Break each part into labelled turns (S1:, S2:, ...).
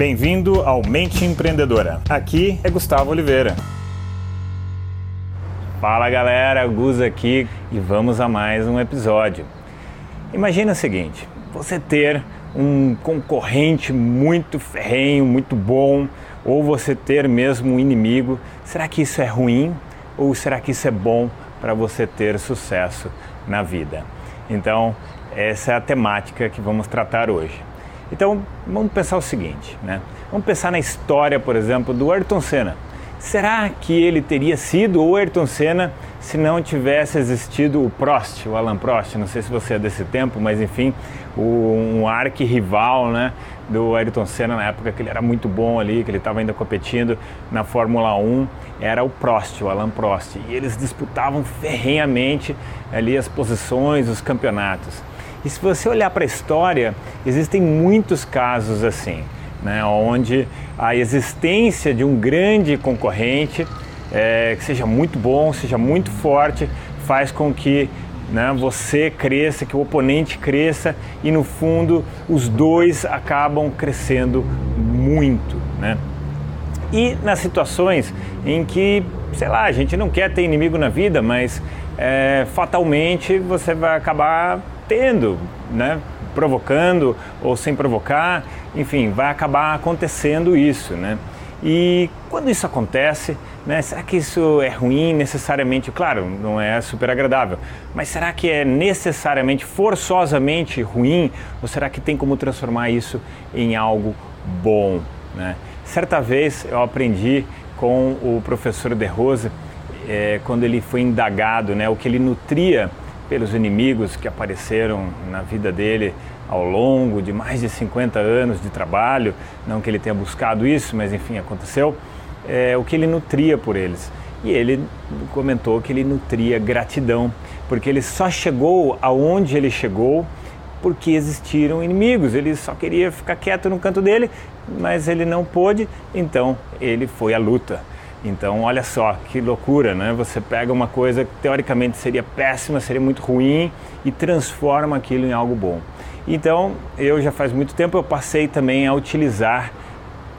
S1: Bem-vindo ao Mente Empreendedora. Aqui é Gustavo Oliveira. Fala galera, Gus aqui e vamos a mais um episódio. Imagina o seguinte: você ter um concorrente muito ferrenho, muito bom, ou você ter mesmo um inimigo, será que isso é ruim ou será que isso é bom para você ter sucesso na vida? Então, essa é a temática que vamos tratar hoje. Então, vamos pensar o seguinte, né? Vamos pensar na história, por exemplo, do Ayrton Senna. Será que ele teria sido o Ayrton Senna se não tivesse existido o Prost, o Alan Prost? Não sei se você é desse tempo, mas enfim, o, um arqui-rival né, do Ayrton Senna na época que ele era muito bom ali, que ele estava ainda competindo na Fórmula 1, era o Prost, o Alan Prost. E eles disputavam ferrenhamente ali as posições, os campeonatos. E se você olhar para a história, existem muitos casos assim, né, onde a existência de um grande concorrente é, que seja muito bom, seja muito forte, faz com que né, você cresça, que o oponente cresça e no fundo os dois acabam crescendo muito. Né? E nas situações em que, sei lá, a gente não quer ter inimigo na vida, mas é, fatalmente você vai acabar tendo, né? provocando ou sem provocar, enfim, vai acabar acontecendo isso, né? E quando isso acontece, né, será que isso é ruim necessariamente? Claro, não é super agradável, mas será que é necessariamente, forçosamente ruim? Ou será que tem como transformar isso em algo bom? Né? Certa vez eu aprendi com o professor De Rose, é, quando ele foi indagado, né, o que ele nutria pelos inimigos que apareceram na vida dele ao longo de mais de 50 anos de trabalho, não que ele tenha buscado isso, mas enfim, aconteceu, é, o que ele nutria por eles. E ele comentou que ele nutria gratidão, porque ele só chegou aonde ele chegou porque existiram inimigos. Ele só queria ficar quieto no canto dele, mas ele não pôde, então ele foi à luta. Então, olha só que loucura, né? Você pega uma coisa que teoricamente seria péssima, seria muito ruim e transforma aquilo em algo bom. Então, eu já faz muito tempo eu passei também a utilizar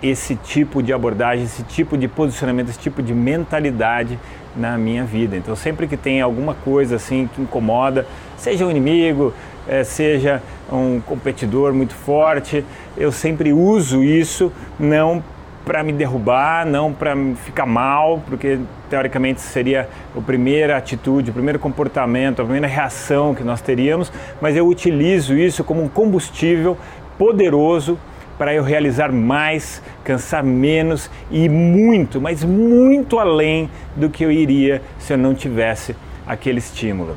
S1: esse tipo de abordagem, esse tipo de posicionamento, esse tipo de mentalidade na minha vida. Então, sempre que tem alguma coisa assim que incomoda, seja um inimigo, eh, seja um competidor muito forte, eu sempre uso isso não para me derrubar, não para ficar mal, porque teoricamente seria a primeira atitude, o primeiro comportamento, a primeira reação que nós teríamos, mas eu utilizo isso como um combustível poderoso para eu realizar mais, cansar menos e muito, mas muito além do que eu iria se eu não tivesse aquele estímulo.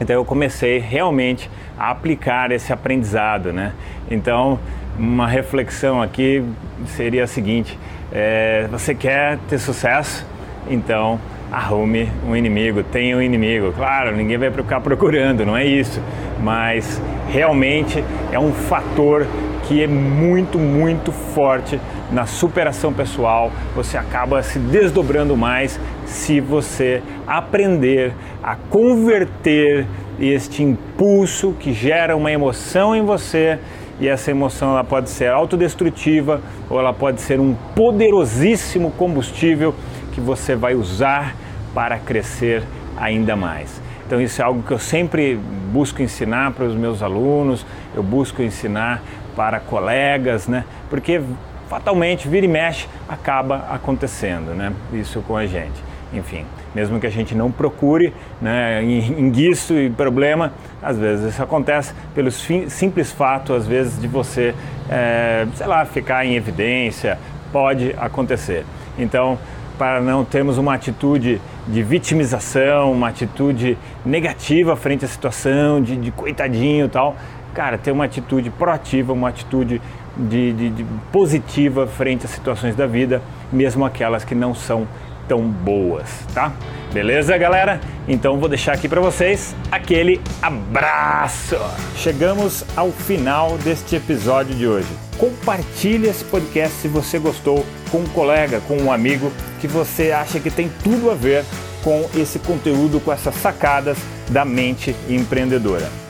S1: Então eu comecei realmente a aplicar esse aprendizado, né? Então uma reflexão aqui seria a seguinte: é, você quer ter sucesso, então arrume um inimigo, tenha um inimigo. Claro, ninguém vai ficar procurando, não é isso, mas realmente é um fator que é muito, muito forte na superação pessoal. Você acaba se desdobrando mais se você aprender a converter este impulso que gera uma emoção em você e essa emoção ela pode ser autodestrutiva ou ela pode ser um poderosíssimo combustível que você vai usar para crescer ainda mais. Então isso é algo que eu sempre busco ensinar para os meus alunos, eu busco ensinar para colegas, né? Porque fatalmente vira e mexe acaba acontecendo, né? Isso com a gente enfim, mesmo que a gente não procure né, enguiço e problema, às vezes isso acontece pelo simples fato, às vezes, de você, é, sei lá, ficar em evidência, pode acontecer. Então, para não termos uma atitude de vitimização, uma atitude negativa frente à situação, de, de coitadinho e tal, cara, ter uma atitude proativa, uma atitude de, de, de positiva frente às situações da vida, mesmo aquelas que não são tão boas, tá? Beleza, galera? Então vou deixar aqui para vocês aquele abraço. Chegamos ao final deste episódio de hoje. Compartilhe esse podcast se você gostou com um colega, com um amigo que você acha que tem tudo a ver com esse conteúdo, com essas sacadas da mente empreendedora.